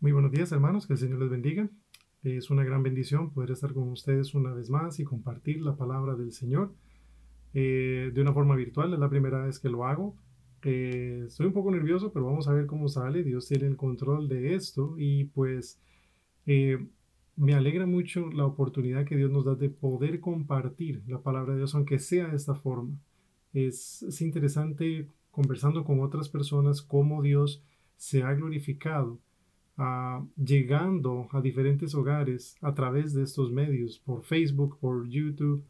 Muy buenos días hermanos, que el Señor les bendiga. Es una gran bendición poder estar con ustedes una vez más y compartir la palabra del Señor eh, de una forma virtual. Es la primera vez que lo hago. Eh, un poco nervioso, pero vamos a ver cómo sale. Dios tiene el control de esto y pues eh, me alegra mucho la oportunidad que Dios nos da de poder compartir la palabra de Dios, aunque sea de esta forma. Es, es interesante conversando con otras personas cómo Dios se ha glorificado llegando a diferentes hogares a través de estos medios, por Facebook, por YouTube,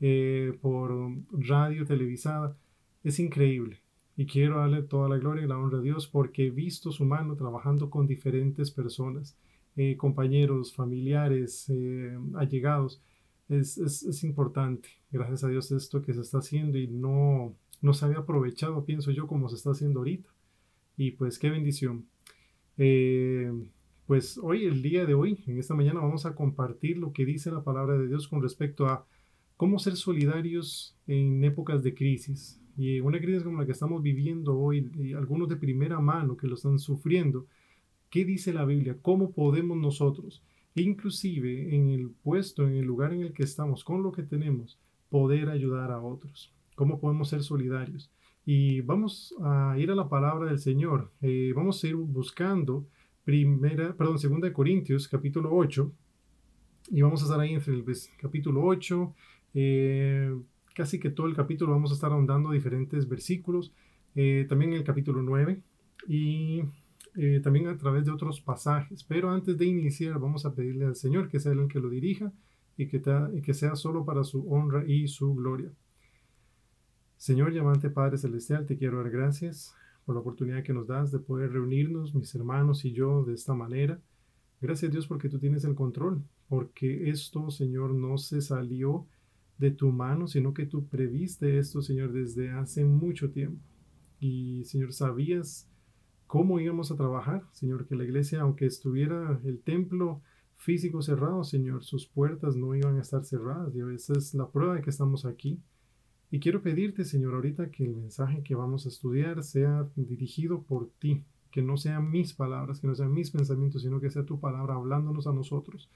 eh, por radio televisada. Es increíble. Y quiero darle toda la gloria y la honra a Dios porque he visto su mano trabajando con diferentes personas, eh, compañeros, familiares, eh, allegados. Es, es, es, importante, gracias a Dios, esto que se está haciendo y no, no se había aprovechado, pienso yo, como se está haciendo ahorita. Y pues qué bendición. Eh, pues hoy, el día de hoy, en esta mañana, vamos a compartir lo que dice la palabra de Dios con respecto a cómo ser solidarios en épocas de crisis. Y una crisis como la que estamos viviendo hoy, y algunos de primera mano que lo están sufriendo, ¿qué dice la Biblia? ¿Cómo podemos nosotros, inclusive en el puesto, en el lugar en el que estamos, con lo que tenemos, poder ayudar a otros? ¿Cómo podemos ser solidarios? Y vamos a ir a la palabra del Señor. Eh, vamos a ir buscando primera, perdón, segunda de Corintios, capítulo 8. Y vamos a estar ahí entre el capítulo 8, eh, casi que todo el capítulo vamos a estar ahondando diferentes versículos. Eh, también el capítulo 9 y también a través de otros pasajes. Pero antes de iniciar, vamos a pedirle al Señor que sea el que lo dirija y que, y que sea solo para su honra y su gloria. Señor llamante Padre Celestial, te quiero dar gracias por la oportunidad que nos das de poder reunirnos, mis hermanos y yo, de esta manera. Gracias Dios porque tú tienes el control, porque esto, Señor, no se salió de tu mano, sino que tú previste esto, Señor, desde hace mucho tiempo. Y, Señor, sabías cómo íbamos a trabajar, Señor, que la iglesia, aunque estuviera el templo físico cerrado, Señor, sus puertas no iban a estar cerradas. Y esa es la prueba de que estamos aquí. Y quiero pedirte, Señor, ahorita que el mensaje que vamos a estudiar sea dirigido por ti, que no sean mis palabras, que no sean mis pensamientos, sino que sea tu palabra hablándonos a nosotros,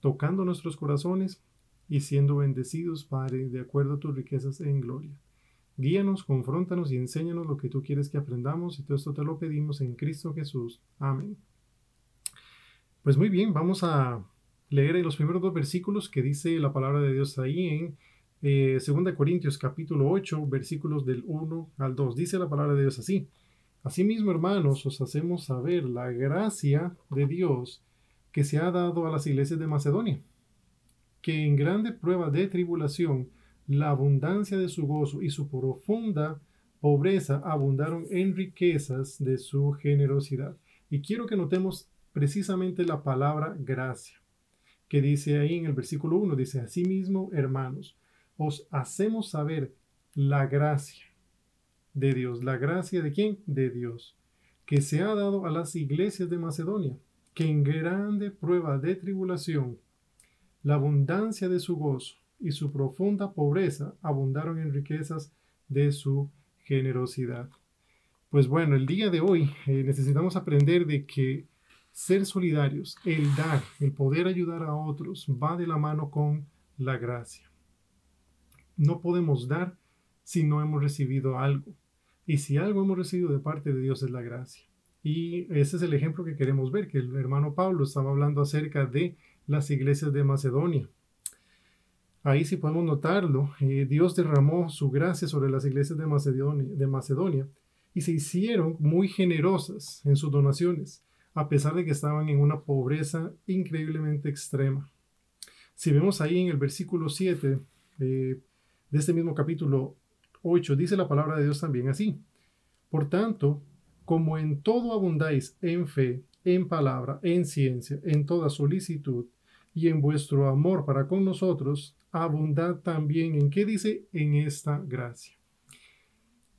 tocando nuestros corazones y siendo bendecidos, Padre, de acuerdo a tus riquezas en gloria. Guíanos, confróntanos y enséñanos lo que tú quieres que aprendamos y todo esto te lo pedimos en Cristo Jesús. Amén. Pues muy bien, vamos a leer los primeros dos versículos que dice la palabra de Dios ahí en eh, segunda Corintios capítulo 8, versículos del 1 al 2. Dice la palabra de Dios así. Asimismo, hermanos, os hacemos saber la gracia de Dios que se ha dado a las iglesias de Macedonia, que en grande prueba de tribulación, la abundancia de su gozo y su profunda pobreza abundaron en riquezas de su generosidad. Y quiero que notemos precisamente la palabra gracia, que dice ahí en el versículo 1, dice, asimismo, hermanos, os hacemos saber la gracia de Dios. ¿La gracia de quién? De Dios, que se ha dado a las iglesias de Macedonia, que en grande prueba de tribulación, la abundancia de su gozo y su profunda pobreza abundaron en riquezas de su generosidad. Pues bueno, el día de hoy eh, necesitamos aprender de que ser solidarios, el dar, el poder ayudar a otros, va de la mano con la gracia no podemos dar si no hemos recibido algo. Y si algo hemos recibido de parte de Dios es la gracia. Y ese es el ejemplo que queremos ver, que el hermano Pablo estaba hablando acerca de las iglesias de Macedonia. Ahí sí podemos notarlo, eh, Dios derramó su gracia sobre las iglesias de Macedonia, de Macedonia y se hicieron muy generosas en sus donaciones, a pesar de que estaban en una pobreza increíblemente extrema. Si vemos ahí en el versículo 7, de este mismo capítulo 8 dice la palabra de Dios también así. Por tanto, como en todo abundáis en fe, en palabra, en ciencia, en toda solicitud y en vuestro amor para con nosotros, abundad también en qué dice en esta gracia.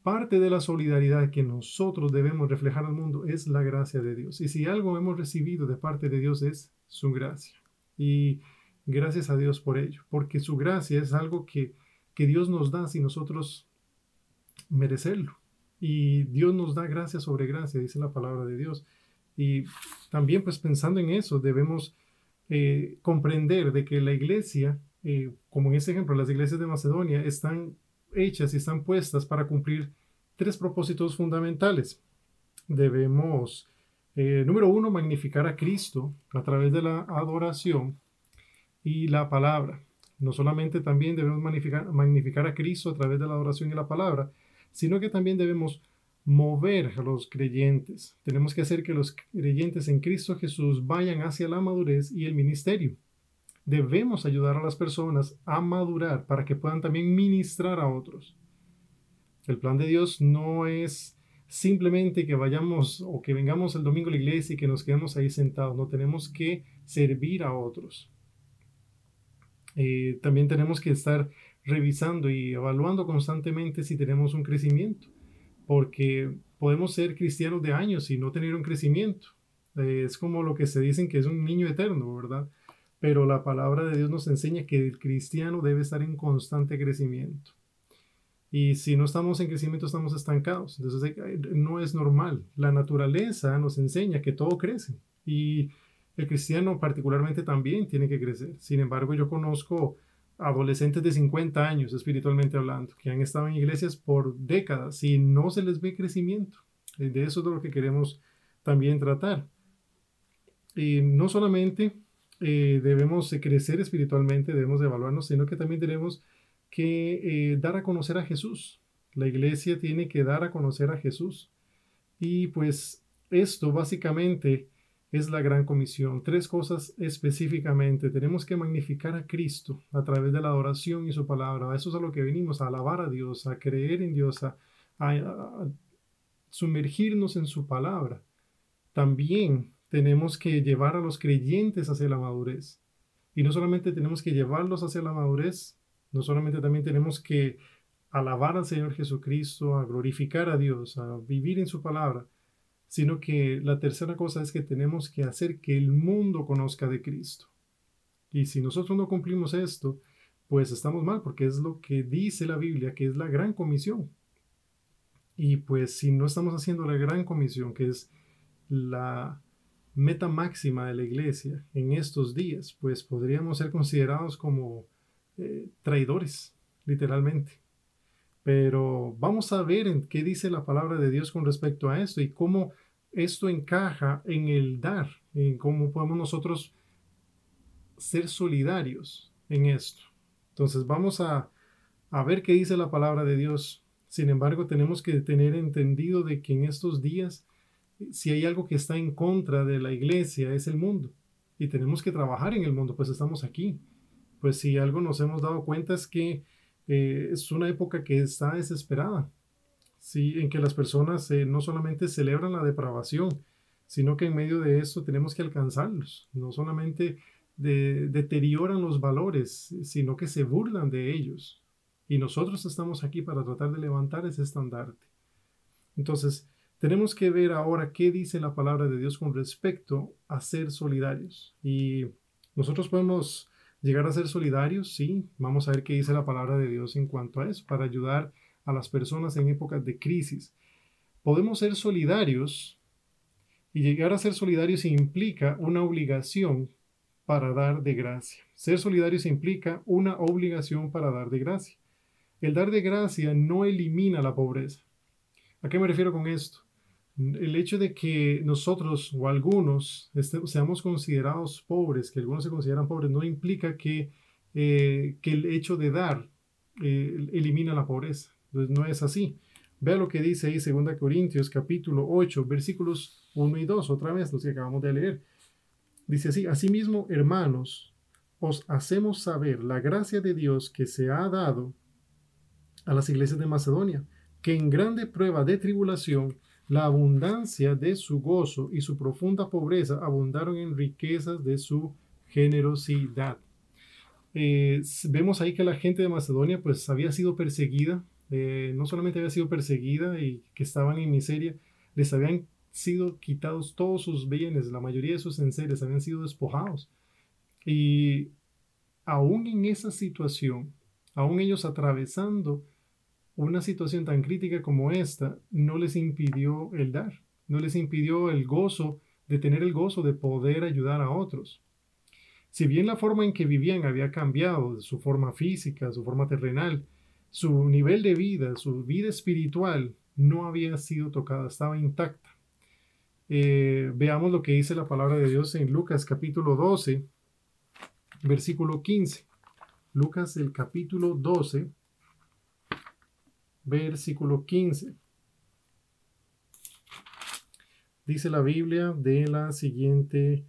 Parte de la solidaridad que nosotros debemos reflejar al mundo es la gracia de Dios. Y si algo hemos recibido de parte de Dios es su gracia. Y gracias a Dios por ello, porque su gracia es algo que que Dios nos da sin nosotros merecerlo. Y Dios nos da gracia sobre gracia, dice la palabra de Dios. Y también pues pensando en eso, debemos eh, comprender de que la iglesia, eh, como en este ejemplo, las iglesias de Macedonia, están hechas y están puestas para cumplir tres propósitos fundamentales. Debemos, eh, número uno, magnificar a Cristo a través de la adoración y la palabra. No solamente también debemos magnificar, a Cristo a través de la adoración y la palabra, sino que también debemos mover a los creyentes. Tenemos que hacer que los creyentes en Cristo Jesús vayan hacia la madurez y el ministerio. Debemos ayudar a las personas a madurar para que puedan también ministrar a otros. El plan de Dios no es simplemente que vayamos o que vengamos el domingo a la iglesia y que nos quedemos ahí sentados. No tenemos que servir a otros. Eh, también tenemos que estar revisando y evaluando constantemente si tenemos un crecimiento porque podemos ser cristianos de años y no tener un crecimiento. Eh, es como lo que se dicen que es un niño eterno, ¿verdad? Pero la palabra de Dios nos enseña que el cristiano debe estar en constante crecimiento. Y si no estamos en crecimiento, estamos estancados. Entonces eh, no es normal. La naturaleza nos enseña que todo crece. Y el cristiano particularmente también tiene que crecer. Sin embargo, yo conozco adolescentes de 50 años, espiritualmente hablando, que han estado en iglesias por décadas y no se les ve crecimiento. Eh, de eso es de lo que queremos también tratar. Y no solamente eh, debemos crecer espiritualmente, debemos evaluarnos, sino que también tenemos que eh, dar a conocer a Jesús. La iglesia tiene que dar a conocer a Jesús. Y pues esto básicamente es la gran comisión. Tres cosas específicamente. Tenemos que magnificar a Cristo a través de la adoración y su palabra. Eso es a lo que venimos, a alabar a Dios, a creer en Dios, a, sumergirnos en su palabra. También tenemos que llevar a los creyentes hacia la madurez. Y no solamente tenemos que llevarlos hacia la madurez, no solamente también tenemos que alabar al Señor Jesucristo, a glorificar a Dios, a vivir en su palabra, sino que la tercera cosa es que tenemos que hacer que el mundo conozca de Cristo. Y si nosotros no cumplimos esto, pues estamos mal, porque es lo que dice la Biblia, que es la gran comisión. Y pues si no estamos haciendo la gran comisión, que es la meta máxima de la iglesia en estos días, pues podríamos ser considerados como eh, traidores, literalmente. Pero vamos a ver en qué dice la palabra de Dios con respecto a esto y cómo esto encaja en el dar, en cómo podemos nosotros ser solidarios en esto. Entonces vamos a, a ver qué dice la palabra de Dios. Sin embargo, tenemos que tener entendido de que en estos días, si hay algo que está en contra de la iglesia, es el mundo. Y tenemos que trabajar en el mundo, pues estamos aquí. Pues si algo nos hemos dado cuenta es que eh, es una época que está desesperada, ¿sí? en que las personas eh, no solamente celebran la depravación, sino que en medio de esto tenemos que alcanzarlos, no solamente deterioran los valores, sino que se burlan de ellos. Y nosotros estamos aquí para tratar de levantar ese estandarte. Entonces, tenemos que ver ahora qué dice la palabra de Dios con respecto a ser solidarios. Y nosotros podemos llegar a ser solidarios, sí, vamos a ver qué dice la palabra de Dios en cuanto a eso, para ayudar a las personas en épocas de crisis. Podemos ser solidarios y llegar a ser solidarios implica una obligación para dar de gracia. Ser solidarios implica una obligación para dar de gracia. El dar de gracia no elimina la pobreza. ¿A qué me refiero con esto? el hecho de que nosotros o algunos seamos considerados pobres, que algunos se consideran pobres, no implica que, eh, que el hecho de dar eh, elimina la pobreza. Entonces no es así. Vea lo que dice ahí 2 Corintios capítulo 8, versículos 1 y 2, otra vez los que acabamos de leer. Dice así, asimismo, hermanos, os hacemos saber la gracia de Dios que se ha dado a las iglesias de Macedonia, que en grande prueba de tribulación, la abundancia de su gozo y su profunda pobreza abundaron en riquezas de su generosidad. Eh, vemos ahí que la gente de Macedonia pues había sido perseguida, eh, no solamente había sido perseguida y que estaban en miseria, les habían sido quitados todos sus bienes, la mayoría de sus enseres habían sido despojados. Y aún en esa situación, aún ellos atravesando una situación tan crítica como esta no les impidió el dar, no les impidió el gozo de tener el gozo de poder ayudar a otros. Si bien la forma en que vivían había cambiado, su forma física, su forma terrenal, su nivel de vida, su vida espiritual no había sido tocada, estaba intacta. Eh, veamos lo que dice la palabra de Dios en Lucas capítulo 12, versículo 15. Lucas el capítulo 12, versículo 15. Dice la Biblia de la siguiente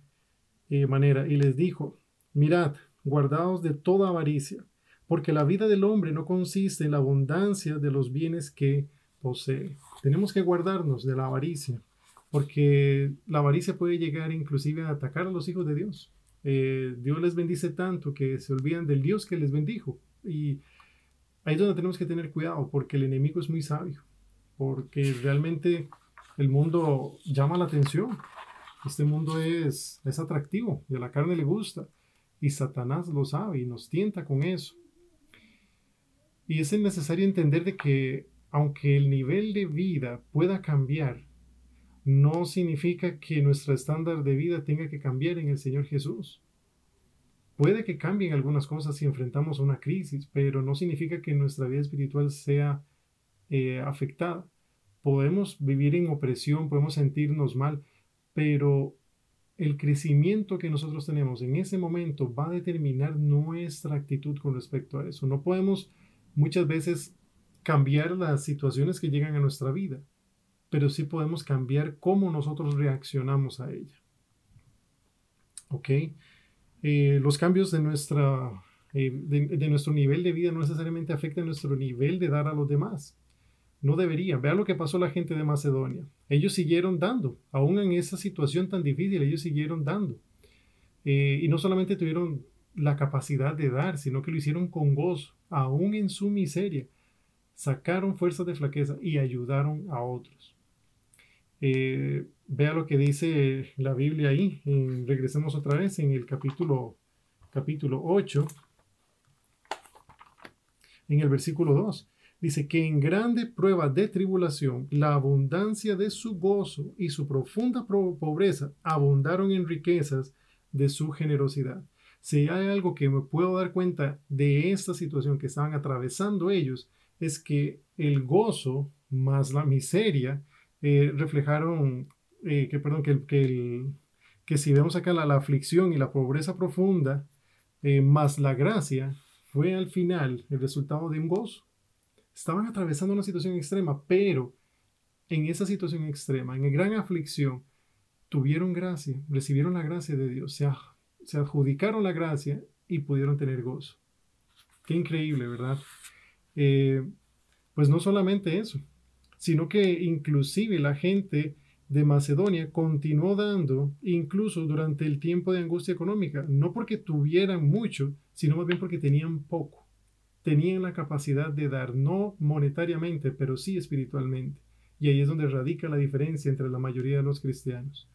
eh, manera, y les dijo, mirad, guardaos de toda avaricia, porque la vida del hombre no consiste en la abundancia de los bienes que posee. Tenemos que guardarnos de la avaricia, porque la avaricia puede llegar inclusive a atacar a los hijos de Dios. Eh, Dios les bendice tanto que se olvidan del Dios que les bendijo. Y ahí es donde tenemos que tener cuidado, porque el enemigo es muy sabio, porque realmente el mundo llama la atención. Este mundo es, es atractivo y a la carne le gusta. Y Satanás lo sabe y nos tienta con eso. Y es necesario entender de que aunque el nivel de vida pueda cambiar, no significa que nuestro estándar de vida tenga que cambiar en el Señor Jesús. Puede que cambien algunas cosas si enfrentamos una crisis, pero no significa que nuestra vida espiritual sea eh, afectada. Podemos vivir en opresión, podemos sentirnos mal, pero el crecimiento que nosotros tenemos en ese momento va a determinar nuestra actitud con respecto a eso. No podemos muchas veces cambiar las situaciones que llegan a nuestra vida, pero sí podemos cambiar cómo nosotros reaccionamos a ella. ¿Ok? Eh, los cambios de, nuestra, eh, de, nuestro nivel de vida no necesariamente afectan nuestro nivel de dar a los demás. No deberían. Vean lo que pasó a la gente de Macedonia. Ellos siguieron dando, aún en esa situación tan difícil, ellos siguieron dando. Eh, y no solamente tuvieron la capacidad de dar, sino que lo hicieron con gozo, aún en su miseria. Sacaron fuerzas de flaqueza y ayudaron a otros. Eh, vea lo que dice la Biblia ahí. regresemos otra vez en el capítulo, capítulo 8, en el versículo 2. Dice que en grande prueba de tribulación, la abundancia de su gozo y su profunda pobreza abundaron en riquezas de su generosidad. Si hay algo que me puedo dar cuenta de esta situación que estaban atravesando ellos, es que el gozo más la miseria eh, reflejaron eh, que, perdón, que, que, que, si vemos acá la, la, aflicción y la pobreza profunda, eh, más la gracia, fue al final el resultado de un gozo. Estaban atravesando una situación extrema, pero en esa situación extrema, en gran aflicción, tuvieron gracia, recibieron la gracia de Dios, se, se adjudicaron la gracia y pudieron tener gozo. Qué increíble, ¿verdad? pues no solamente eso, sino que inclusive la gente de Macedonia continuó dando incluso durante el tiempo de angustia económica, no porque tuvieran mucho, sino más bien porque tenían poco. Tenían la capacidad de dar, no monetariamente, pero sí espiritualmente. Y ahí es donde radica la diferencia entre la mayoría de los cristianos.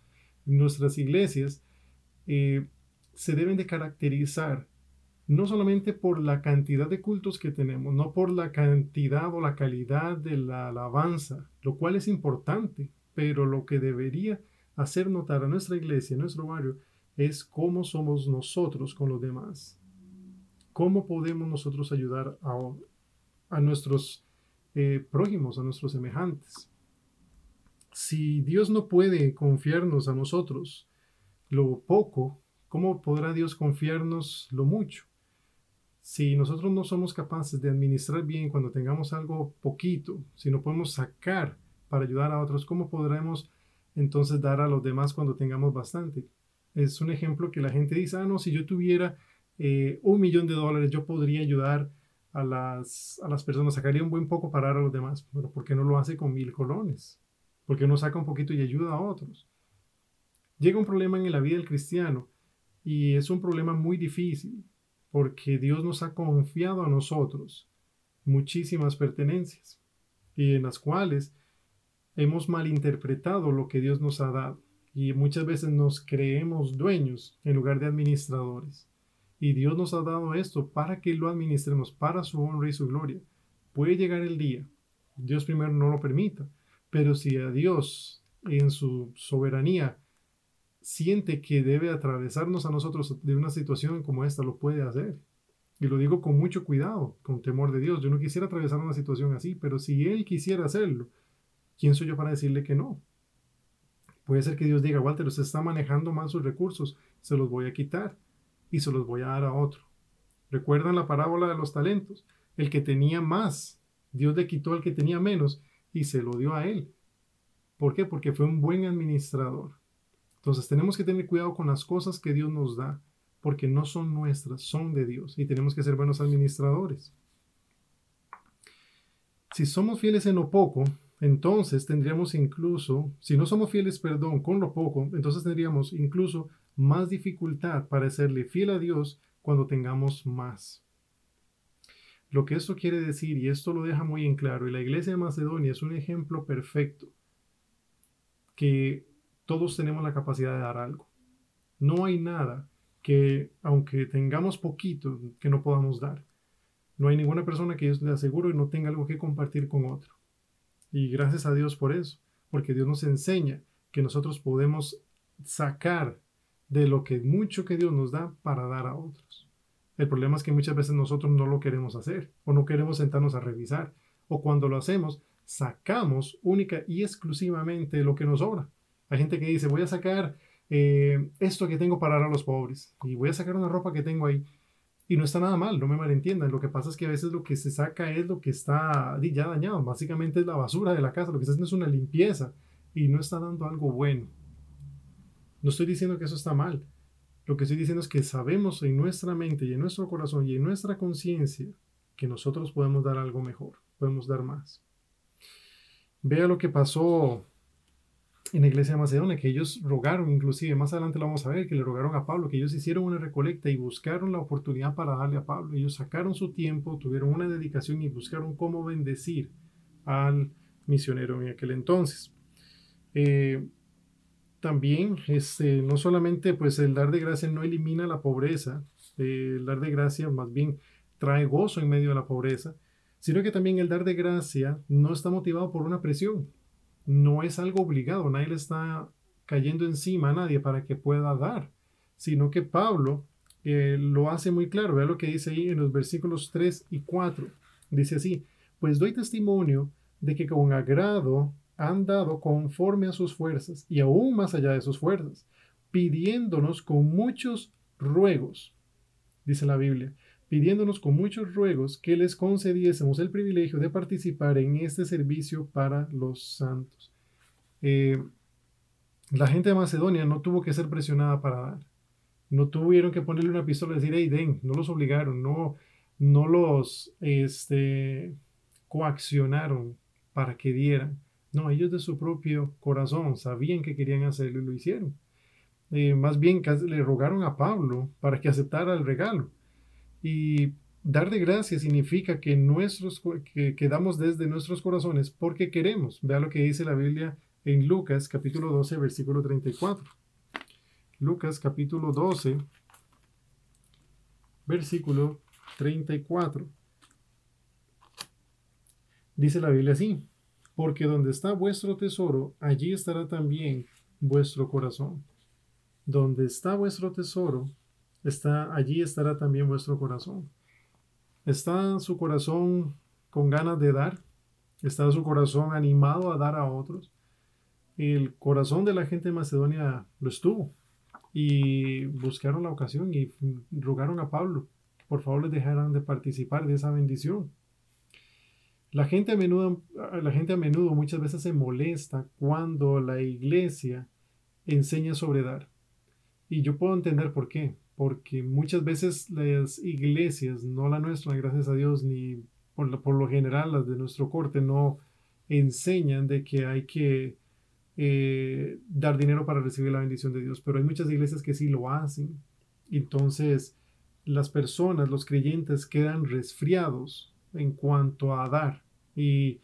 Nuestras iglesias eh, se deben de caracterizar no solamente por la cantidad de cultos que tenemos, no por la cantidad o la calidad de la alabanza, lo cual es importante, pero lo que debería hacer notar a nuestra iglesia, a nuestro barrio, es cómo somos nosotros con los demás. ¿Cómo podemos nosotros ayudar a, nuestros eh, prójimos, a nuestros semejantes? Si Dios no puede confiarnos a nosotros lo poco, ¿cómo podrá Dios confiarnos lo mucho? si nosotros no somos capaces de administrar bien cuando tengamos algo poquito, si no podemos sacar para ayudar a otros, ¿cómo podremos entonces dar a los demás cuando tengamos bastante? Es un ejemplo que la gente dice, ah, no, si yo tuviera eh, un millón de dólares, yo podría ayudar a las, a las personas, sacaría un buen poco para dar a los demás. Pero ¿por qué no lo hace con mil colones? ¿Por qué no saca un poquito y ayuda a otros? Llega un problema en la vida del cristiano y es un problema muy difícil porque Dios nos ha confiado a nosotros muchísimas pertenencias y en las cuales hemos malinterpretado lo que Dios nos ha dado y muchas veces nos creemos dueños en lugar de administradores. Y Dios nos ha dado esto para que lo administremos para su honra y su gloria. Puede llegar el día, Dios primero no lo permita, pero si a Dios en su soberanía siente que debe atravesarnos a nosotros de una situación como esta, lo puede hacer. Y lo digo con mucho cuidado, con temor de Dios. Yo no quisiera atravesar una situación así, pero si Él quisiera hacerlo, ¿quién soy yo para decirle que no? Puede ser que Dios diga, Walter, usted está manejando mal sus recursos, se los voy a quitar y se los voy a dar a otro. ¿Recuerdan la parábola de los talentos? El que tenía más, Dios le quitó al que tenía menos y se lo dio a él. ¿Por qué? Porque fue un buen administrador. Entonces tenemos que tener cuidado con las cosas que Dios nos da, porque no son nuestras, son de Dios y tenemos que ser buenos administradores. Si somos fieles en lo poco, entonces tendríamos incluso, si no somos fieles, perdón, con lo poco, entonces tendríamos incluso más dificultad para serle fiel a Dios cuando tengamos más. Lo que esto quiere decir, y esto lo deja muy en claro, y la iglesia de Macedonia es un ejemplo perfecto, que todos tenemos la capacidad de dar algo. No hay nada que, aunque tengamos poquito, que no podamos dar. No hay ninguna persona que yo le aseguro y no tenga algo que compartir con otro. Y gracias a Dios por eso, porque Dios nos enseña que nosotros podemos sacar de lo que mucho que Dios nos da para dar a otros. El problema es que muchas veces nosotros no lo queremos hacer o no queremos sentarnos a revisar o cuando lo hacemos sacamos única y exclusivamente lo que nos sobra. Hay gente que dice voy a sacar eh, esto que tengo para dar a los pobres y voy a sacar una ropa que tengo ahí y no está nada mal, no me malentiendan. Lo que pasa es que a veces lo que se saca es lo que está ya dañado. Básicamente es la basura de la casa. Lo que está haciendo es una limpieza y no está dando algo bueno. No estoy diciendo que eso está mal. Lo que estoy diciendo es que sabemos en nuestra mente y en nuestro corazón y en nuestra conciencia que nosotros podemos dar algo mejor, podemos dar más. Vea lo que pasó en la iglesia de Macedonia, que ellos rogaron, inclusive más adelante lo vamos a ver, que le rogaron a Pablo, que ellos hicieron una recolecta y buscaron la oportunidad para darle a Pablo. Ellos sacaron su tiempo, tuvieron una dedicación y buscaron cómo bendecir al misionero en aquel entonces. Eh, también, este, no solamente pues el dar de gracia no elimina la pobreza, eh, el dar de gracia más bien trae gozo en medio de la pobreza, sino que también el dar de gracia no está motivado por una presión, no es algo obligado, nadie le está cayendo encima a nadie para que pueda dar, sino que Pablo eh, lo hace muy claro. Vea lo que dice ahí en los versículos 3 y 4. Dice así, pues doy testimonio de que con agrado han dado conforme a sus fuerzas y aún más allá de sus fuerzas, pidiéndonos con muchos ruegos, dice la Biblia, pidiéndonos con muchos ruegos que les concediésemos el privilegio de participar en este servicio para los santos. Eh, la gente de Macedonia no tuvo que ser presionada para dar. No tuvieron que ponerle una pistola y decir, hey, den, no los obligaron, no, no los este, coaccionaron para que dieran. No, ellos de su propio corazón sabían que querían hacerlo y lo hicieron. Eh, más bien le rogaron a Pablo para que aceptara el regalo. Y dar de gracia significa que, nuestros, que, quedamos desde nuestros corazones porque queremos. Vea lo que dice la Biblia en Lucas capítulo 12, versículo 34. Lucas capítulo 12, versículo 34. Dice la Biblia así, porque donde está vuestro tesoro, allí estará también vuestro corazón. Donde está vuestro tesoro, está, allí estará también vuestro corazón. ¿Está su corazón con ganas de dar? ¿Está su corazón animado a dar a otros? El corazón de la gente de Macedonia lo estuvo y buscaron la ocasión y rogaron a Pablo, por favor les dejaran de participar de esa bendición. La gente a menudo, la gente a menudo muchas veces se molesta cuando la iglesia enseña sobre dar. Y yo puedo entender por qué porque muchas veces las iglesias, no la nuestra, gracias a Dios, ni por, lo general las de nuestro corte, no enseñan de que hay que eh, dar dinero para recibir la bendición de Dios, pero hay muchas iglesias que sí lo hacen. Entonces, las personas, los creyentes, quedan resfriados en cuanto a dar. Y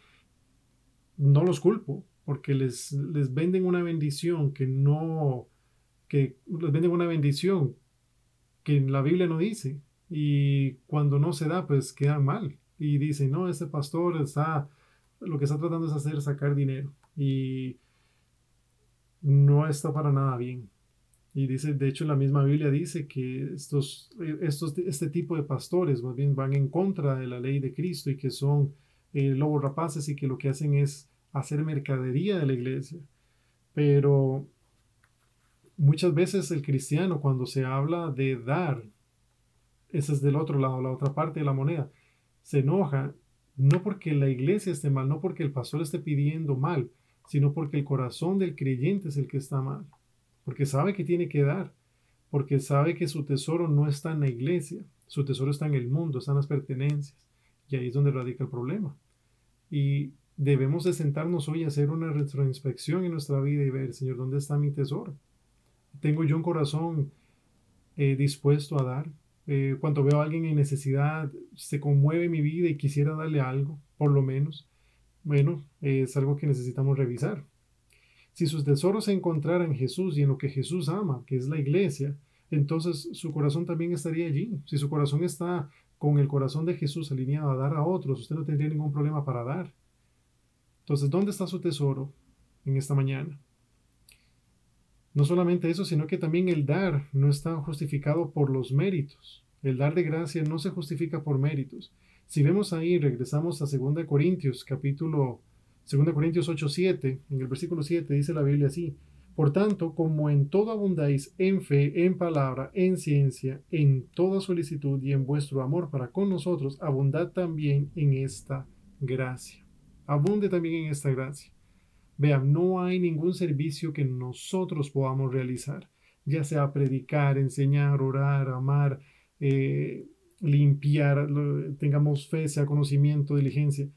no los culpo, porque les, les venden una bendición que no, que les venden una bendición que la Biblia no dice. Y cuando no se da, pues queda mal. Y dice no, este pastor está, lo que está tratando es hacer sacar dinero. Y no está para nada bien. Y dice, de hecho, la misma Biblia dice que estos, estos, este tipo de pastores más bien van en contra de la ley de Cristo y que son eh, lobos rapaces y que lo que hacen es hacer mercadería de la iglesia. Pero muchas veces el cristiano cuando se habla de dar, ese es del otro lado, la otra parte de la moneda, se enoja no porque la iglesia esté mal, no porque el pastor esté pidiendo mal, sino porque el corazón del creyente es el que está mal, porque sabe que tiene que dar, porque sabe que su tesoro no está en la iglesia, su tesoro está en el mundo, están las pertenencias, y ahí es donde radica el problema. Y debemos de sentarnos hoy a hacer una retroinspección en nuestra vida y ver, Señor, ¿dónde está mi tesoro? ¿Tengo yo un corazón eh, dispuesto a dar? Eh, cuando veo a alguien en necesidad, se conmueve mi vida y quisiera darle algo, por lo menos. Bueno, es algo que necesitamos revisar. Si sus tesoros se encontraran en Jesús y en lo que Jesús ama, que es la iglesia, entonces su corazón también estaría allí. Si su corazón está con el corazón de Jesús alineado a dar a otros, usted no tendría ningún problema para dar. Entonces, ¿dónde está su tesoro en esta mañana? No solamente eso, sino que también el dar no está justificado por los méritos. El dar de gracia no se justifica por méritos. Si vemos ahí, regresamos a 2 Corintios, capítulo 2 Corintios 8, 7, en el versículo 7 dice la Biblia así, por tanto, como en todo abundáis en fe, en palabra, en ciencia, en toda solicitud y en vuestro amor para con nosotros, abundad también en esta gracia. Abunde también en esta gracia. Vean, no hay ningún servicio que nosotros podamos realizar, ya sea predicar, enseñar, orar, amar, eh, limpiar, tengamos fe, sea conocimiento, diligencia.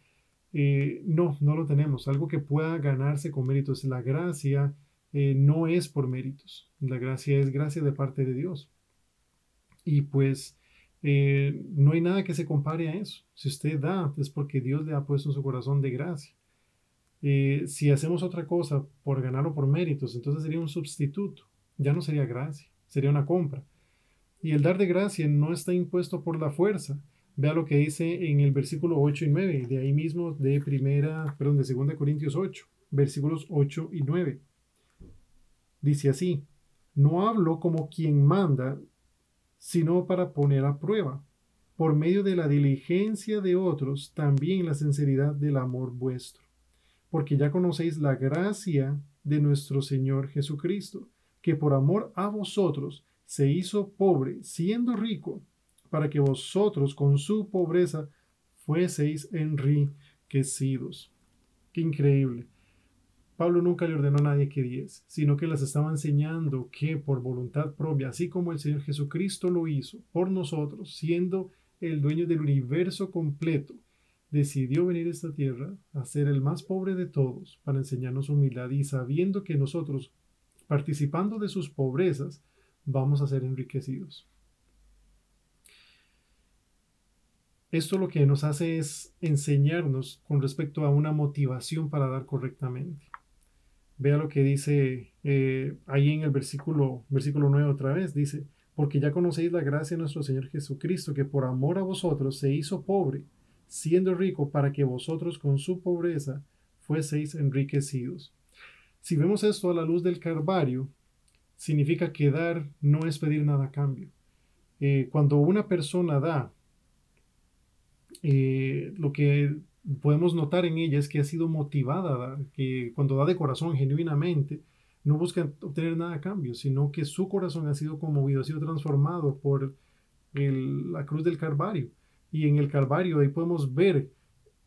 Eh, no, no lo tenemos. Algo que pueda ganarse con méritos. La gracia eh, no es por méritos. La gracia es gracia de parte de Dios. Y pues no hay nada que se compare a eso. Si usted da, es porque Dios le ha puesto en su corazón de gracia. Eh, si hacemos otra cosa por ganar o por méritos, entonces sería un sustituto, ya no sería gracia, sería una compra. Y el dar de gracia no está impuesto por la fuerza. Vea lo que dice en el versículo 8 y 9, de ahí mismo de primera, perdón, de 2 Corintios 8, versículos 8 y 9. Dice así, no hablo como quien manda, sino para poner a prueba, por medio de la diligencia de otros, también la sinceridad del amor vuestro porque ya conocéis la gracia de nuestro Señor Jesucristo, que por amor a vosotros se hizo pobre, siendo rico, para que vosotros con su pobreza fueseis enriquecidos. Qué increíble. Pablo nunca le ordenó a nadie que diese, sino que les estaba enseñando que por voluntad propia, así como el Señor Jesucristo lo hizo por nosotros, siendo el dueño del universo completo, decidió venir a esta tierra a ser el más pobre de todos para enseñarnos humildad y sabiendo que nosotros, participando de sus pobrezas, vamos a ser enriquecidos. Esto lo que nos hace es enseñarnos con respecto a una motivación para dar correctamente. Vea lo que dice eh, ahí en el versículo, versículo 9 otra vez, dice, porque ya conocéis la gracia de nuestro Señor Jesucristo, que por amor a vosotros se hizo pobre siendo rico para que vosotros con su pobreza fueseis enriquecidos. Si vemos esto a la luz del Calvario, significa que dar no es pedir nada a cambio. Eh, cuando una persona da, eh, lo que podemos notar en ella es que ha sido motivada a dar, que cuando da de corazón genuinamente, no busca obtener nada a cambio, sino que su corazón ha sido conmovido, ha sido transformado por la cruz del Calvario. Y en el Calvario ahí podemos ver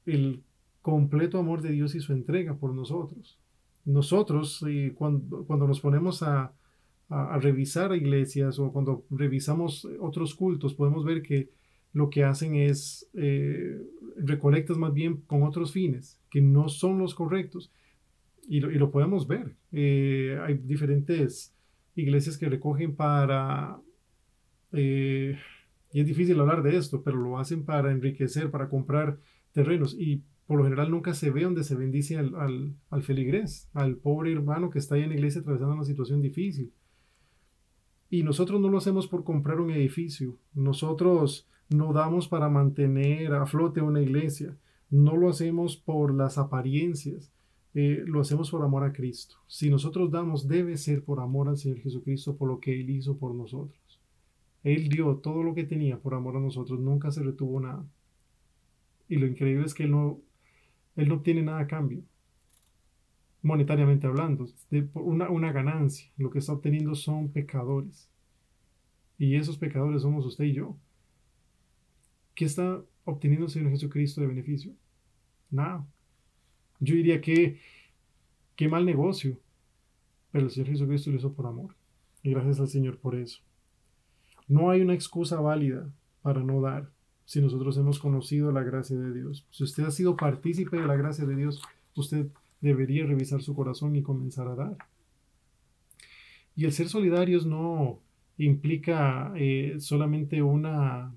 el completo amor de Dios y su entrega por nosotros. Nosotros, eh, cuando, cuando, nos ponemos a, a, revisar iglesias o cuando revisamos otros cultos, podemos ver que lo que hacen es eh, recolectas más bien con otros fines, que no son los correctos. Y lo, podemos ver. Eh, hay diferentes iglesias que recogen para y es difícil hablar de esto, pero lo hacen para enriquecer, para comprar terrenos. Y por lo general nunca se ve donde se bendice al, al, al feligrés, al pobre hermano que está ahí en la iglesia atravesando una situación difícil. Y nosotros no lo hacemos por comprar un edificio. Nosotros no damos para mantener a flote una iglesia. No lo hacemos por las apariencias. eh, lo hacemos por amor a Cristo. Si nosotros damos, debe ser por amor al Señor Jesucristo, por lo que Él hizo por nosotros. Él dio todo lo que tenía por amor a nosotros, nunca se retuvo nada. Y lo increíble es que Él no, él no obtiene nada a cambio, monetariamente hablando, de una, ganancia. Lo que está obteniendo son pecadores. Y esos pecadores somos usted y yo. ¿Qué está obteniendo el Señor Jesucristo de beneficio? Nada. Yo diría que qué mal negocio. Pero el Señor Jesucristo lo hizo por amor. Y gracias al Señor por eso. No hay una excusa válida para no dar si nosotros hemos conocido la gracia de Dios. Si usted ha sido partícipe de la gracia de Dios, usted debería revisar su corazón y comenzar a dar. Y el ser solidarios no implica eh, solamente una,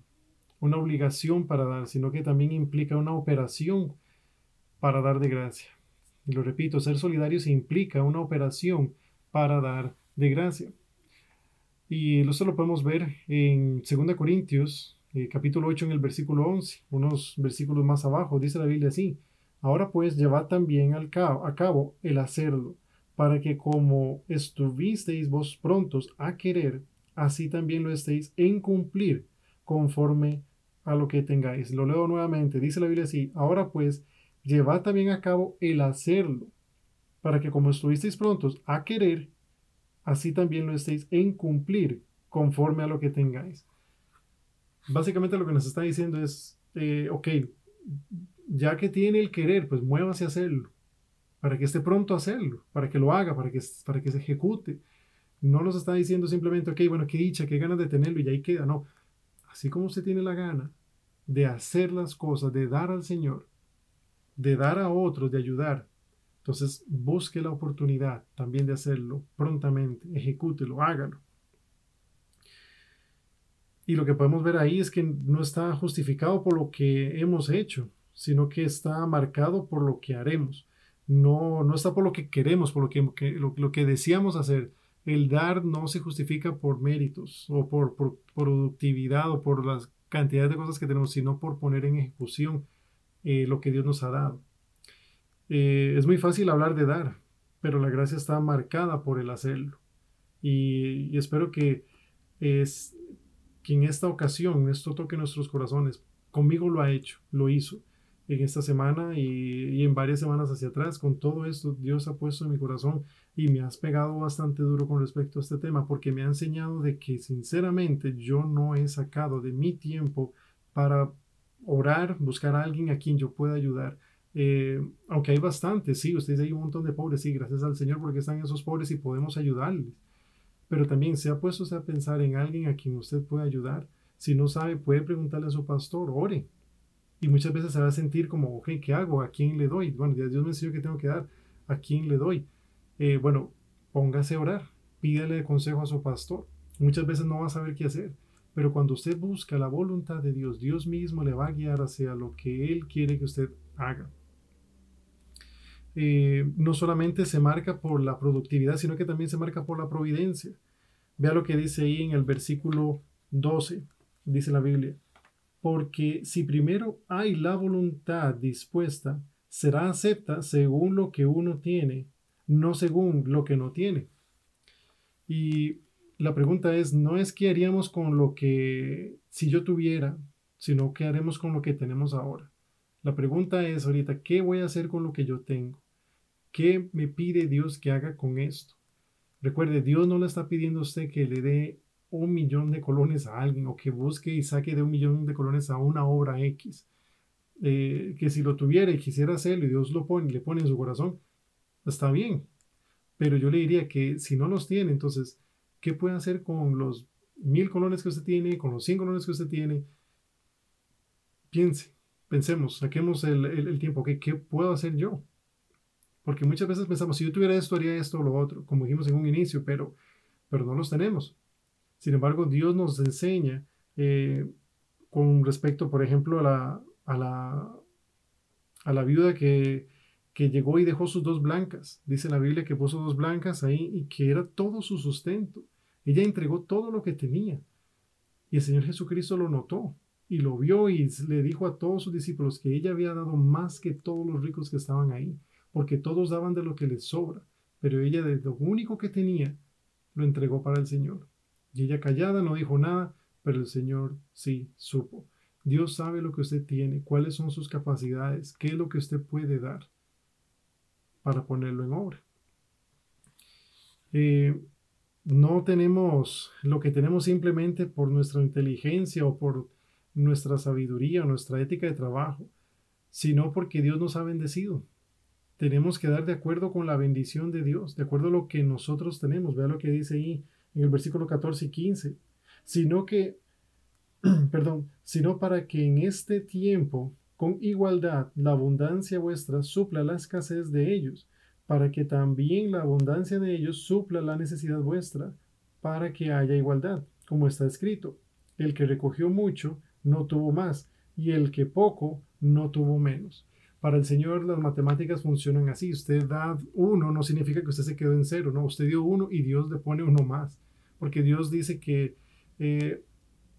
una obligación para dar, sino que también implica una operación para dar de gracia. Y lo repito, ser solidarios implica una operación para dar de gracia. Y eso lo podemos ver en 2 Corintios, eh, capítulo 8, en el versículo 11, unos versículos más abajo. Dice la Biblia así: Ahora pues llevad también al cabo, a cabo el hacerlo, para que como estuvisteis vos prontos a querer, así también lo estéis en cumplir conforme a lo que tengáis. Lo leo nuevamente. Dice la Biblia así: Ahora pues llevad también a cabo el hacerlo, para que como estuvisteis prontos a querer, así también lo estéis en cumplir conforme a lo que tengáis. Básicamente lo que nos está diciendo es, eh, ok, ya que tiene el querer, pues muévase a hacerlo, para que esté pronto a hacerlo, para que lo haga, para que, para que se ejecute. No nos está diciendo simplemente, ok, bueno, qué dicha, qué ganas de tenerlo y ahí queda. No, así como usted tiene la gana de hacer las cosas, de dar al Señor, de dar a otros, de ayudar, entonces, busque la oportunidad también de hacerlo prontamente, ejecútelo, hágalo. Y lo que podemos ver ahí es que no está justificado por lo que hemos hecho, sino que está marcado por lo que haremos. No, no está por lo que queremos, por lo que, lo, que deseamos hacer. El dar no se justifica por méritos o por, productividad o por las cantidades de cosas que tenemos, sino por poner en ejecución eh, lo que Dios nos ha dado. Eh, es muy fácil hablar de dar, pero la gracia está marcada por el hacerlo. Y, espero que, es, que en esta ocasión esto toque nuestros corazones. Conmigo lo ha hecho, lo hizo en esta semana y, y, en varias semanas hacia atrás. Con todo esto, Dios ha puesto en mi corazón y me has pegado bastante duro con respecto a este tema porque me ha enseñado de que sinceramente yo no he sacado de mi tiempo para orar, buscar a alguien a quien yo pueda ayudar eh, aunque hay bastantes, sí, ustedes hay un montón de pobres, sí, gracias al Señor porque están esos pobres y podemos ayudarles. Pero también se ha puesto a pensar en alguien a quien usted puede ayudar. Si no sabe, puede preguntarle a su pastor, ore. Y muchas veces se va a sentir como, ok, ¿qué hago? ¿A quién le doy? Bueno, Dios me enseñó que tengo que dar. ¿A quién le doy? Eh, bueno, póngase a orar. Pídale consejo a su pastor. Muchas veces no va a saber qué hacer. Pero cuando usted busca la voluntad de Dios, Dios mismo le va a guiar hacia lo que Él quiere que usted haga. Eh, no solamente se marca por la productividad, sino que también se marca por la providencia. Vea lo que dice ahí en el versículo 12, dice la Biblia. Porque si primero hay la voluntad dispuesta, será acepta según lo que uno tiene, no según lo que no tiene. Y la pregunta es, no es qué haríamos con lo que si yo tuviera, sino qué haremos con lo que tenemos ahora. La pregunta es ahorita, ¿qué voy a hacer con lo que yo tengo? ¿Qué me pide Dios que haga con esto? Recuerde, Dios no le está pidiendo a usted que le dé un millón de colones a alguien o que busque y saque de un millón de colones a una obra X. Eh, que si lo tuviera y quisiera hacerlo y Dios lo pone, le pone en su corazón, está bien. Pero yo le diría que si no los tiene, entonces, ¿qué puede hacer con los mil colones que usted tiene, con los cien colones que usted tiene? Piense, pensemos, saquemos el, tiempo. ¿Qué puedo hacer yo? Porque muchas veces pensamos, si yo tuviera esto, haría esto o lo otro, como dijimos en un inicio, pero, pero no los tenemos. Sin embargo, Dios nos enseña eh, con respecto, por ejemplo, a la, a la, a la viuda que, que llegó y dejó sus dos blancas. Dice la Biblia que puso dos blancas ahí y que era todo su sustento. Ella entregó todo lo que tenía. Y el Señor Jesucristo lo notó y lo vio y le dijo a todos sus discípulos que ella había dado más que todos los ricos que estaban ahí porque todos daban de lo que les sobra, pero ella de lo único que tenía lo entregó para el Señor. Y ella callada no dijo nada, pero el Señor sí supo. Dios sabe lo que usted tiene, cuáles son sus capacidades, qué es lo que usted puede dar para ponerlo en obra. Eh, no tenemos lo que tenemos simplemente por nuestra inteligencia o por nuestra sabiduría o nuestra ética de trabajo, sino porque Dios nos ha bendecido tenemos que dar de acuerdo con la bendición de Dios, de acuerdo a lo que nosotros tenemos. Vea lo que dice ahí en el versículo 14 y 15. Sino que, perdón, sino para que en este tiempo, con igualdad, la abundancia vuestra supla la escasez de ellos, para que también la abundancia de ellos supla la necesidad vuestra, para que haya igualdad, como está escrito. El que recogió mucho no tuvo más, y el que poco no tuvo menos. Para el Señor las matemáticas funcionan así. Usted da uno, no significa que usted se quedó en cero, no, usted dio uno y Dios le pone uno más. Porque Dios dice que eh,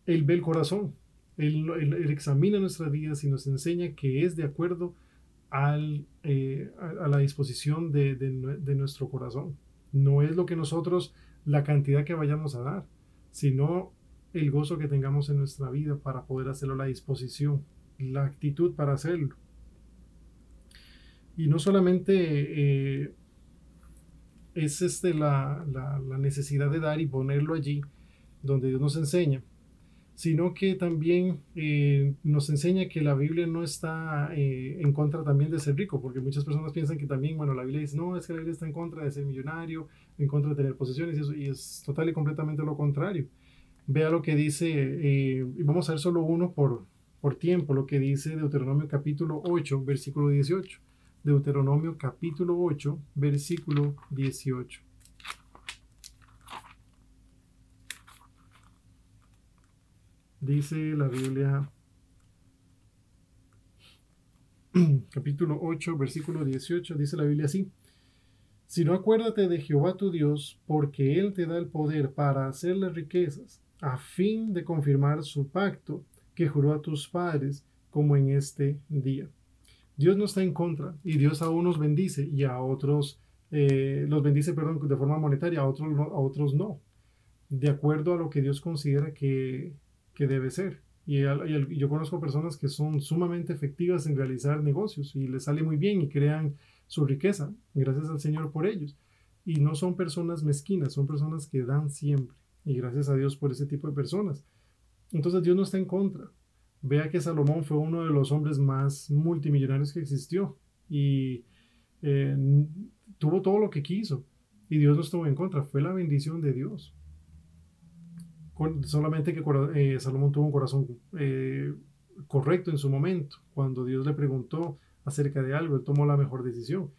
Él ve el corazón, él, examina nuestras vidas y nos enseña que es de acuerdo al, eh, a, la disposición de, de nuestro corazón. No es lo que nosotros, la cantidad que vayamos a dar, sino el gozo que tengamos en nuestra vida para poder hacerlo, la disposición, la actitud para hacerlo. Y no solamente eh, es este la, necesidad de dar y ponerlo allí donde Dios nos enseña, sino que también eh, nos enseña que la Biblia no está eh, en contra también de ser rico, porque muchas personas piensan que también, bueno, la Biblia dice, no, es que la Biblia está en contra de ser millonario, en contra de tener posesiones, y, eso, y es total y completamente lo contrario. Vea lo que dice, y vamos a ver solo uno por, por tiempo, lo que dice Deuteronomio capítulo 8, versículo 18. Deuteronomio capítulo 8, versículo 18. Dice la Biblia, capítulo 8, versículo 18, dice la Biblia así. Si no acuérdate de Jehová tu Dios, porque Él te da el poder para hacer las riquezas, a fin de confirmar su pacto que juró a tus padres, como en este día. Dios no está en contra y Dios a unos bendice y a otros eh, los bendice, perdón, de forma monetaria, a otros, no, a otros no, de acuerdo a lo que Dios considera que, debe ser. Y, yo conozco personas que son sumamente efectivas en realizar negocios y les sale muy bien y crean su riqueza, gracias al Señor por ellos. Y no son personas mezquinas, son personas que dan siempre. Y gracias a Dios por ese tipo de personas. Entonces Dios no está en contra. Vea que Salomón fue uno de los hombres más multimillonarios que existió y eh, tuvo todo lo que quiso y Dios no estuvo en contra, fue la bendición de Dios. solamente que eh, Salomón tuvo un corazón eh, correcto en su momento. Cuando Dios le preguntó acerca de algo, él tomó la mejor decisión.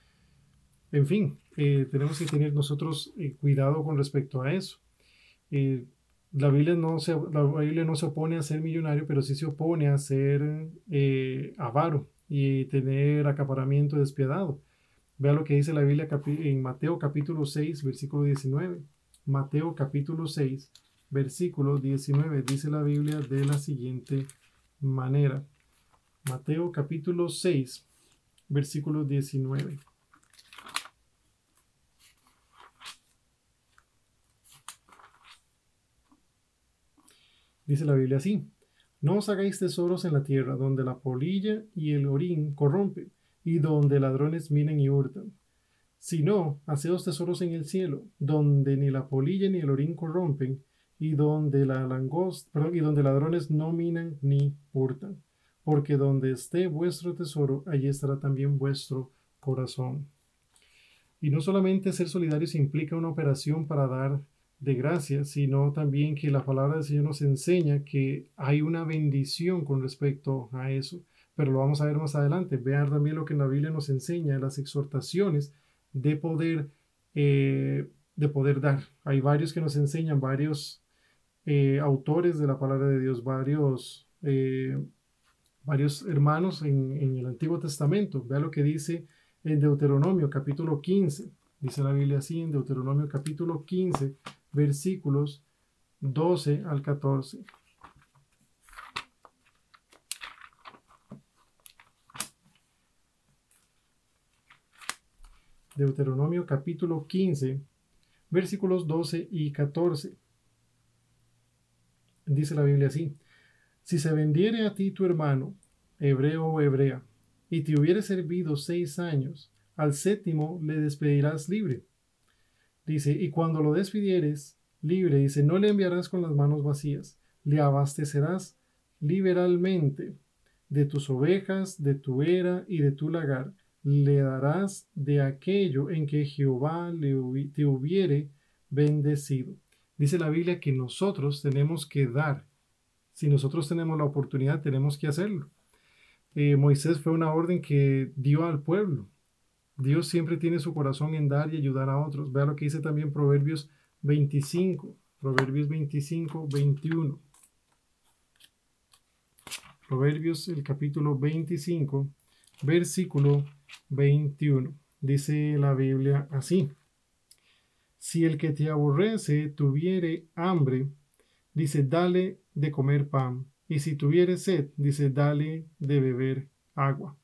En fin, tenemos que tener nosotros cuidado con respecto a eso. La Biblia, no se, la Biblia no se opone a ser millonario, pero sí se opone a ser eh, avaro y tener acaparamiento despiadado. Vea lo que dice la Biblia en Mateo capítulo 6, versículo 19. Mateo capítulo 6, versículo 19. Dice la Biblia de la siguiente manera. Mateo capítulo 6, versículo 19. Dice la Biblia así, no os hagáis tesoros en la tierra, donde la polilla y el orín corrompen, y donde ladrones minan y hurtan. Sino, haceos tesoros en el cielo, donde ni la polilla ni el orín corrompen, y donde la langosta, y donde ladrones no minan ni hurtan. Porque donde esté vuestro tesoro, allí estará también vuestro corazón. Y no solamente ser solidarios implica una operación para dar de gracia, sino también que la palabra del Señor nos enseña que hay una bendición con respecto a eso. Pero lo vamos a ver más adelante. Vean también lo que la Biblia nos enseña, las exhortaciones de poder, eh, de poder dar. Hay varios que nos enseñan, varios eh, autores de la palabra de Dios, varios, eh, varios hermanos en, en el Antiguo Testamento. Vea lo que dice en Deuteronomio capítulo 15. Dice la Biblia así en Deuteronomio capítulo 15, versículos 12 al 14. Deuteronomio capítulo 15, versículos 12 y 14. Dice la Biblia así, si se vendiere a ti tu hermano, hebreo o hebrea, y te hubiere servido seis años, al séptimo le despedirás libre. Dice, y cuando lo despidieres libre, dice, no le enviarás con las manos vacías, le abastecerás liberalmente de tus ovejas, de tu era y de tu lagar, le darás de aquello en que Jehová te hubiere bendecido. Dice la Biblia que nosotros tenemos que dar. Si nosotros tenemos la oportunidad, tenemos que hacerlo. Eh, Moisés fue una orden que dio al pueblo. Dios siempre tiene su corazón en dar y ayudar a otros. Vea lo que dice también Proverbios 25. Proverbios 25, 21. Proverbios, el capítulo 25, versículo 21. Dice la Biblia así. Si el que te aborrece tuviere hambre, dice, dale de comer pan. Y si tuviere sed, dice, dale de beber agua.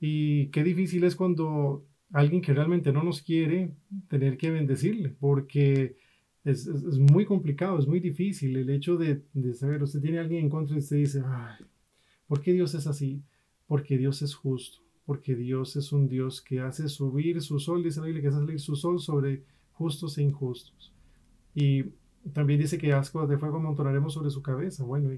Y qué difícil es cuando alguien que realmente no nos quiere, tener que bendecirle, porque es, muy complicado, es muy difícil el hecho de, de, saber, usted tiene alguien en contra y usted dice, ay, ¿Por qué Dios es así? Porque Dios es justo, porque Dios es un Dios que hace subir su sol, dice la Biblia, que hace salir su sol sobre justos e injustos. Y también dice que ascuas de fuego amontonaremos sobre su cabeza. Bueno,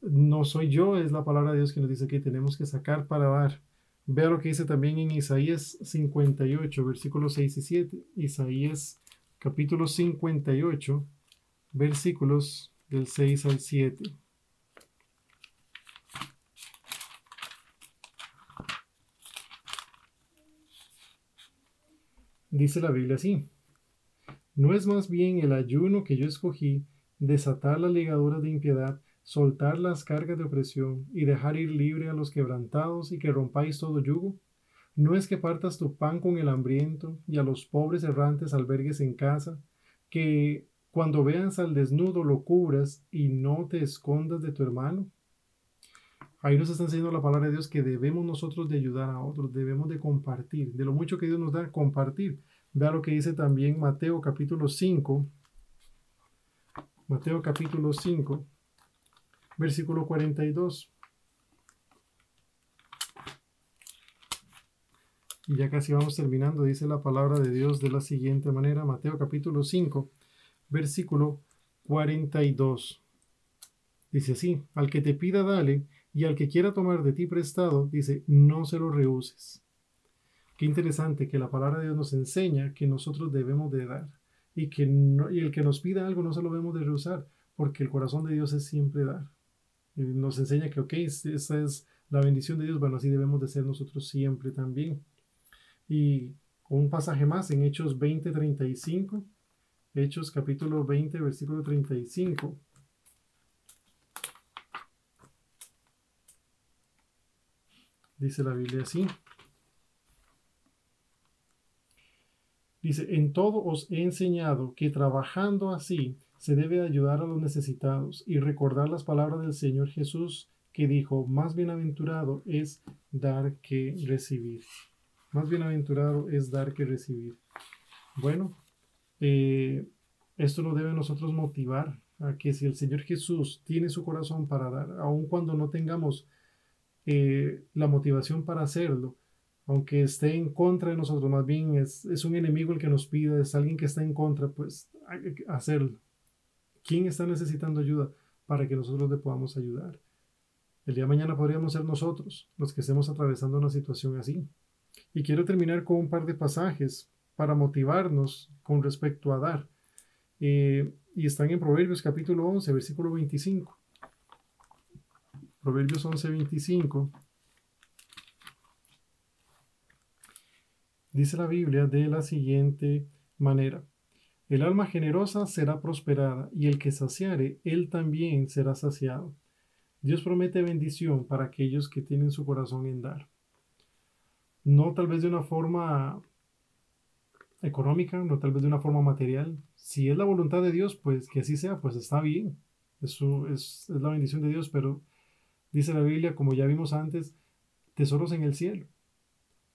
no soy yo, es la palabra de Dios que nos dice que tenemos que sacar para dar. Vea lo que dice también en Isaías 58, versículos 6 y 7. Isaías capítulo 58, versículos del 6 al 7. Dice la Biblia así. ¿No es más bien el ayuno que yo escogí, desatar las ligaduras de impiedad, soltar las cargas de opresión y dejar ir libre a los quebrantados y que rompáis todo yugo? ¿No es que partas tu pan con el hambriento y a los pobres errantes albergues en casa, que cuando veas al desnudo lo cubras y no te escondas de tu hermano? Ahí nos está enseñando la palabra de Dios que debemos nosotros de ayudar a otros, debemos de compartir, de lo mucho que Dios nos da, compartir. Vea lo que dice también Mateo capítulo 5, Mateo capítulo 5, versículo 42. Y ya casi vamos terminando, dice la palabra de Dios de la siguiente manera, Mateo capítulo 5, versículo 42. Dice así, al que te pida dale, y al que quiera tomar de ti prestado, dice, no se lo rehuses. Qué interesante que la palabra de Dios nos enseña que nosotros debemos de dar y que y el que nos pida algo no se lo debemos de rehusar, porque el corazón de Dios es siempre dar. Nos enseña que, ok, esa es la bendición de Dios, bueno, así debemos de ser nosotros siempre también. Y un pasaje más en Hechos 20, 35, Hechos capítulo 20, versículo 35. Dice la Biblia así. Dice, en todo os he enseñado que trabajando así se debe ayudar a los necesitados y recordar las palabras del Señor Jesús que dijo, más bienaventurado es dar que recibir. Más bienaventurado es dar que recibir. Bueno, eh, esto nos debe a nosotros motivar a que si el Señor Jesús tiene su corazón para dar, aun cuando no tengamos eh, la motivación para hacerlo, aunque esté en contra de nosotros, más bien es, es, un enemigo el que nos pide, es alguien que está en contra, pues hacerlo. ¿Quién está necesitando ayuda para que nosotros le podamos ayudar? El día de mañana podríamos ser nosotros los que estemos atravesando una situación así. Y quiero terminar con un par de pasajes para motivarnos con respecto a dar. Eh, y están en Proverbios capítulo 11, versículo 25. Proverbios 11:25, dice la Biblia de la siguiente manera. El alma generosa será prosperada, y el que saciare, él también será saciado. Dios promete bendición para aquellos que tienen su corazón en dar. No tal vez de una forma económica, no tal vez de una forma material. Si es la voluntad de Dios, pues que así sea, pues está bien. Eso es, es la bendición de Dios, pero Dice la Biblia, como ya vimos antes, tesoros en el cielo.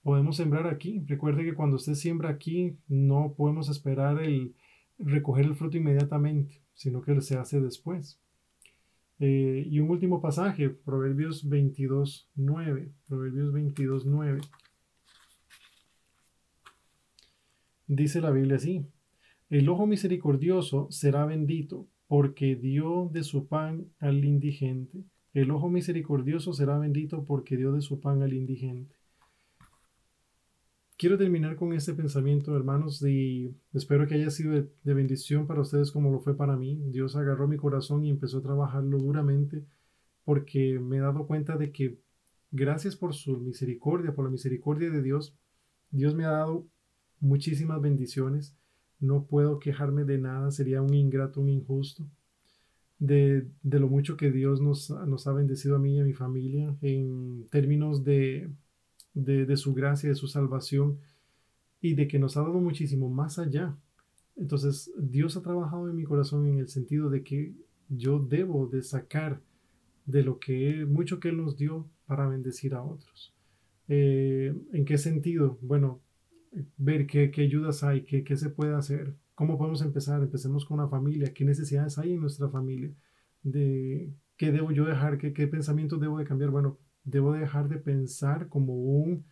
Podemos sembrar aquí. Recuerde que cuando usted siembra aquí, no podemos esperar el recoger el fruto inmediatamente, sino que se hace después. Eh, y un último pasaje, Proverbios 22, 9. Proverbios 22, 9. Dice la Biblia así, el ojo misericordioso será bendito, porque dio de su pan al indigente. El ojo misericordioso será bendito porque dio de su pan al indigente. Quiero terminar con este pensamiento, hermanos, y espero que haya sido de, bendición para ustedes como lo fue para mí. Dios agarró mi corazón y empezó a trabajarlo duramente porque me he dado cuenta de que gracias por su misericordia, por la misericordia de Dios, Dios me ha dado muchísimas bendiciones. No puedo quejarme de nada, sería un ingrato, un injusto. De, de lo mucho que Dios nos, nos ha bendecido a mí y a mi familia en términos de de, su gracia, de su salvación y de que nos ha dado muchísimo más allá. Entonces Dios ha trabajado en mi corazón en el sentido de que yo debo de sacar de lo que mucho que Él nos dio para bendecir a otros. Eh, ¿En qué sentido? Bueno, ver qué, ayudas hay, qué, qué, se puede hacer, cómo podemos empezar. Empecemos con una familia, qué necesidades hay en nuestra familia, de qué debo yo dejar, qué, qué pensamientos debo de cambiar. Bueno, debo dejar de pensar como un,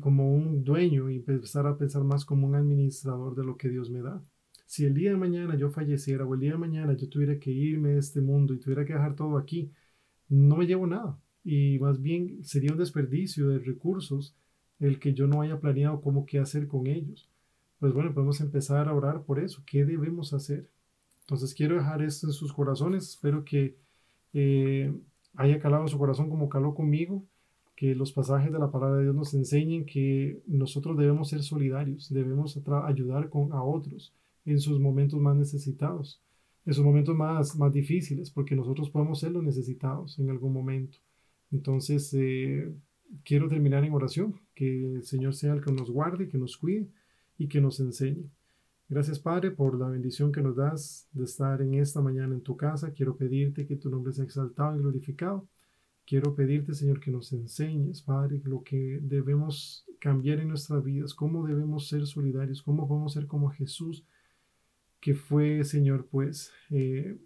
como un dueño y empezar a pensar más como un administrador de lo que Dios me da. Si el día de mañana yo falleciera o el día de mañana yo tuviera que irme de este mundo y tuviera que dejar todo aquí, no me llevo nada. Y más bien sería un desperdicio de recursos el que yo no haya planeado cómo qué hacer con ellos. Pues bueno, podemos empezar a orar por eso. ¿Qué debemos hacer? Entonces quiero dejar esto en sus corazones. Espero que eh, haya calado su corazón como caló conmigo, que los pasajes de la palabra de Dios nos enseñen que nosotros debemos ser solidarios, debemos ayudar con, a otros en sus momentos más necesitados, en sus momentos más, más difíciles, porque nosotros podemos ser los necesitados en algún momento. Entonces, eh, quiero terminar en oración, que el Señor sea el que nos guarde, que nos cuide y que nos enseñe. Gracias, Padre, por la bendición que nos das de estar en esta mañana en tu casa. Quiero pedirte que tu nombre sea exaltado y glorificado. Quiero pedirte, Señor, que nos enseñes, Padre, lo que debemos cambiar en nuestras vidas, cómo debemos ser solidarios, cómo podemos ser como Jesús, que fue, Señor, pues, eh,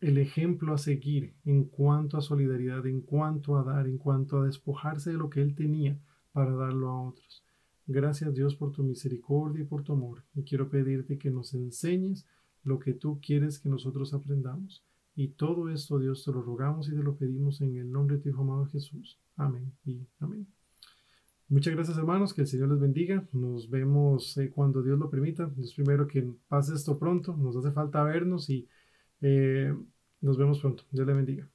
el ejemplo a seguir en cuanto a solidaridad, en cuanto a dar, en cuanto a despojarse de lo que Él tenía para darlo a otros. Gracias Dios por tu misericordia y por tu amor. Y quiero pedirte que nos enseñes lo que tú quieres que nosotros aprendamos. Y todo esto, Dios, te lo rogamos y te lo pedimos en el nombre de tu Hijo amado Jesús. Amén y amén. Muchas gracias hermanos, que el Señor les bendiga. Nos vemos eh, cuando Dios lo permita. Es primero que pase esto pronto. Nos hace falta vernos y eh, nos vemos pronto. Dios les bendiga.